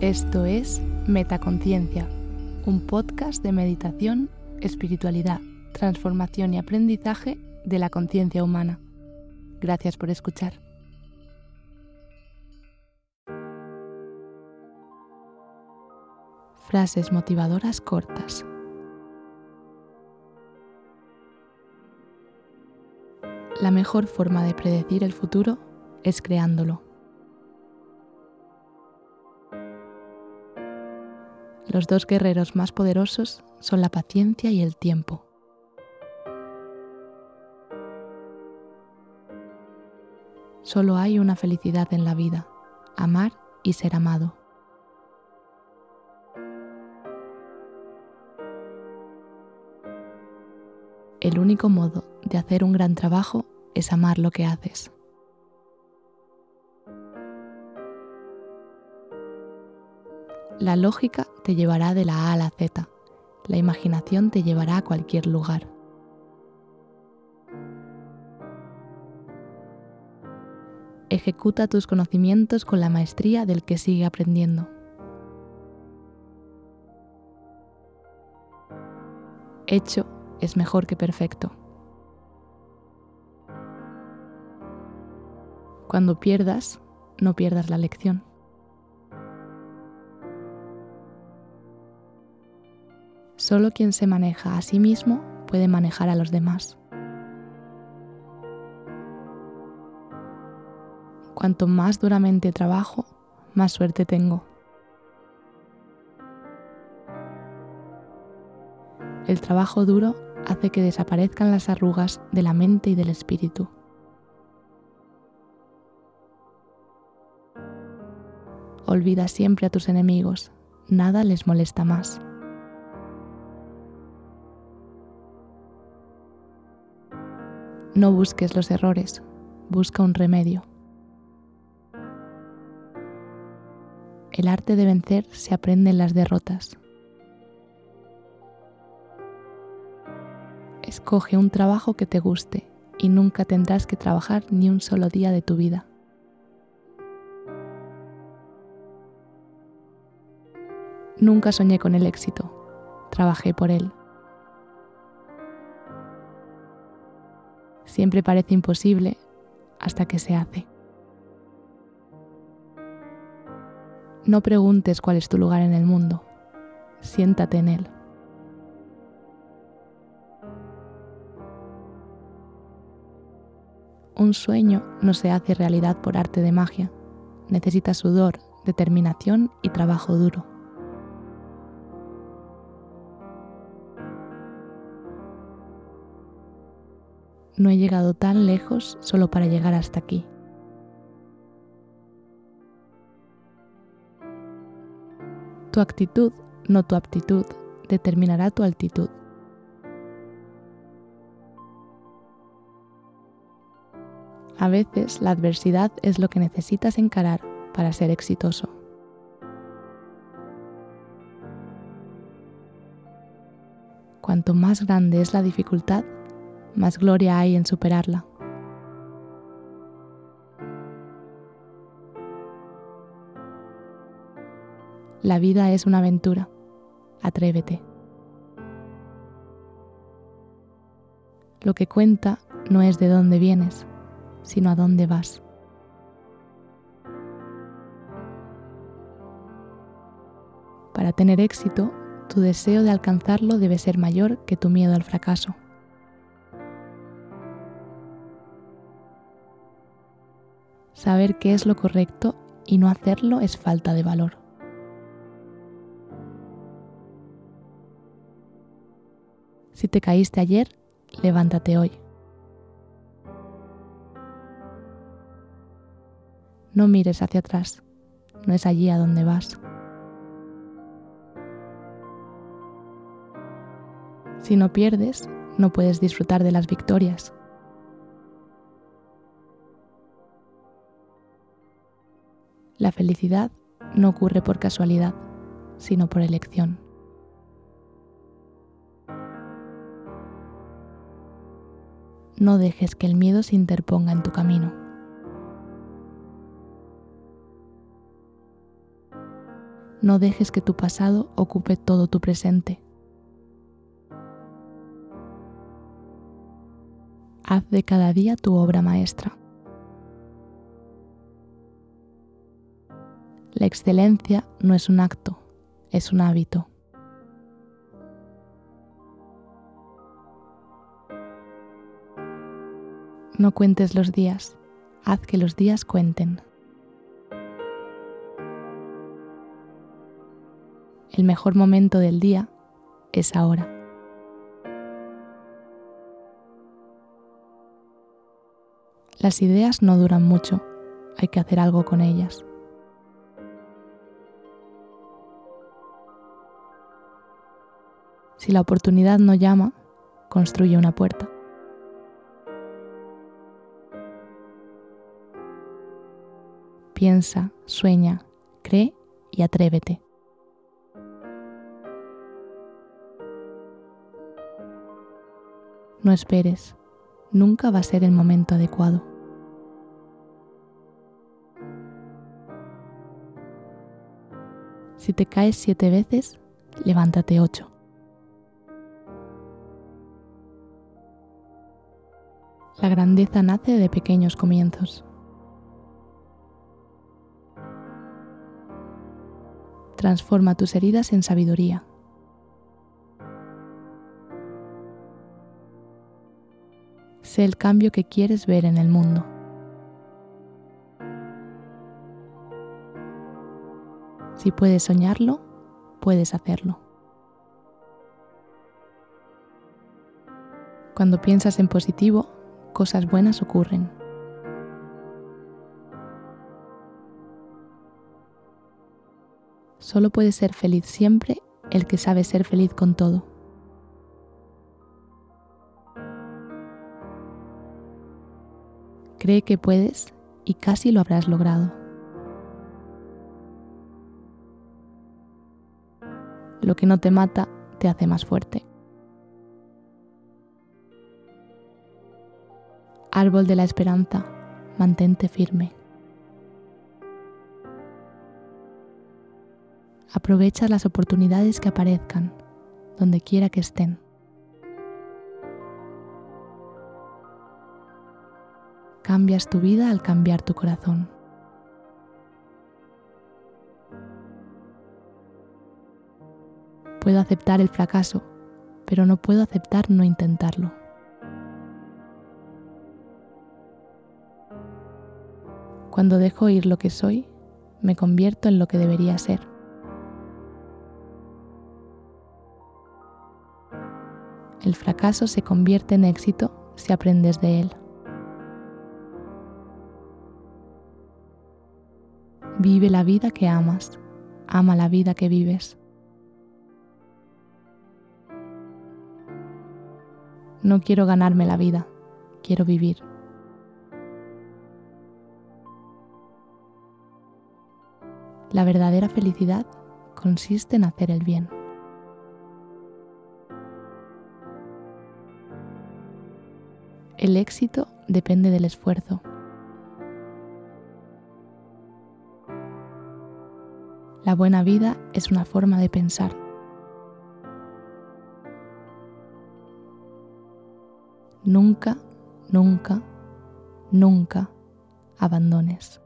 Esto es Metaconciencia, un podcast de meditación, espiritualidad, transformación y aprendizaje de la conciencia humana. Gracias por escuchar. Frases motivadoras cortas. La mejor forma de predecir el futuro es creándolo. Los dos guerreros más poderosos son la paciencia y el tiempo. Solo hay una felicidad en la vida, amar y ser amado. El único modo de hacer un gran trabajo es amar lo que haces. La lógica te llevará de la A a la Z. La imaginación te llevará a cualquier lugar. Ejecuta tus conocimientos con la maestría del que sigue aprendiendo. Hecho es mejor que perfecto. Cuando pierdas, no pierdas la lección. Solo quien se maneja a sí mismo puede manejar a los demás. Cuanto más duramente trabajo, más suerte tengo. El trabajo duro hace que desaparezcan las arrugas de la mente y del espíritu. Olvida siempre a tus enemigos, nada les molesta más. No busques los errores, busca un remedio. El arte de vencer se aprende en las derrotas. Escoge un trabajo que te guste y nunca tendrás que trabajar ni un solo día de tu vida. Nunca soñé con el éxito, trabajé por él. Siempre parece imposible hasta que se hace. No preguntes cuál es tu lugar en el mundo, siéntate en él. Un sueño no se hace realidad por arte de magia, necesita sudor, determinación y trabajo duro. No he llegado tan lejos solo para llegar hasta aquí. Tu actitud, no tu aptitud, determinará tu altitud. A veces la adversidad es lo que necesitas encarar para ser exitoso. Cuanto más grande es la dificultad, más gloria hay en superarla. La vida es una aventura. Atrévete. Lo que cuenta no es de dónde vienes, sino a dónde vas. Para tener éxito, tu deseo de alcanzarlo debe ser mayor que tu miedo al fracaso. Saber qué es lo correcto y no hacerlo es falta de valor. Si te caíste ayer, levántate hoy. No mires hacia atrás, no es allí a donde vas. Si no pierdes, no puedes disfrutar de las victorias. La felicidad no ocurre por casualidad, sino por elección. No dejes que el miedo se interponga en tu camino. No dejes que tu pasado ocupe todo tu presente. Haz de cada día tu obra maestra. La excelencia no es un acto, es un hábito. No cuentes los días, haz que los días cuenten. El mejor momento del día es ahora. Las ideas no duran mucho, hay que hacer algo con ellas. Si la oportunidad no llama, construye una puerta. Piensa, sueña, cree y atrévete. No esperes, nunca va a ser el momento adecuado. Si te caes siete veces, levántate ocho. La grandeza nace de pequeños comienzos. Transforma tus heridas en sabiduría. Sé el cambio que quieres ver en el mundo. Si puedes soñarlo, puedes hacerlo. Cuando piensas en positivo, cosas buenas ocurren. Solo puede ser feliz siempre el que sabe ser feliz con todo. Cree que puedes y casi lo habrás logrado. Lo que no te mata te hace más fuerte. Árbol de la esperanza, mantente firme. Aprovecha las oportunidades que aparezcan, donde quiera que estén. Cambias tu vida al cambiar tu corazón. Puedo aceptar el fracaso, pero no puedo aceptar no intentarlo. Cuando dejo ir lo que soy, me convierto en lo que debería ser. El fracaso se convierte en éxito si aprendes de él. Vive la vida que amas, ama la vida que vives. No quiero ganarme la vida, quiero vivir. La verdadera felicidad consiste en hacer el bien. El éxito depende del esfuerzo. La buena vida es una forma de pensar. Nunca, nunca, nunca abandones.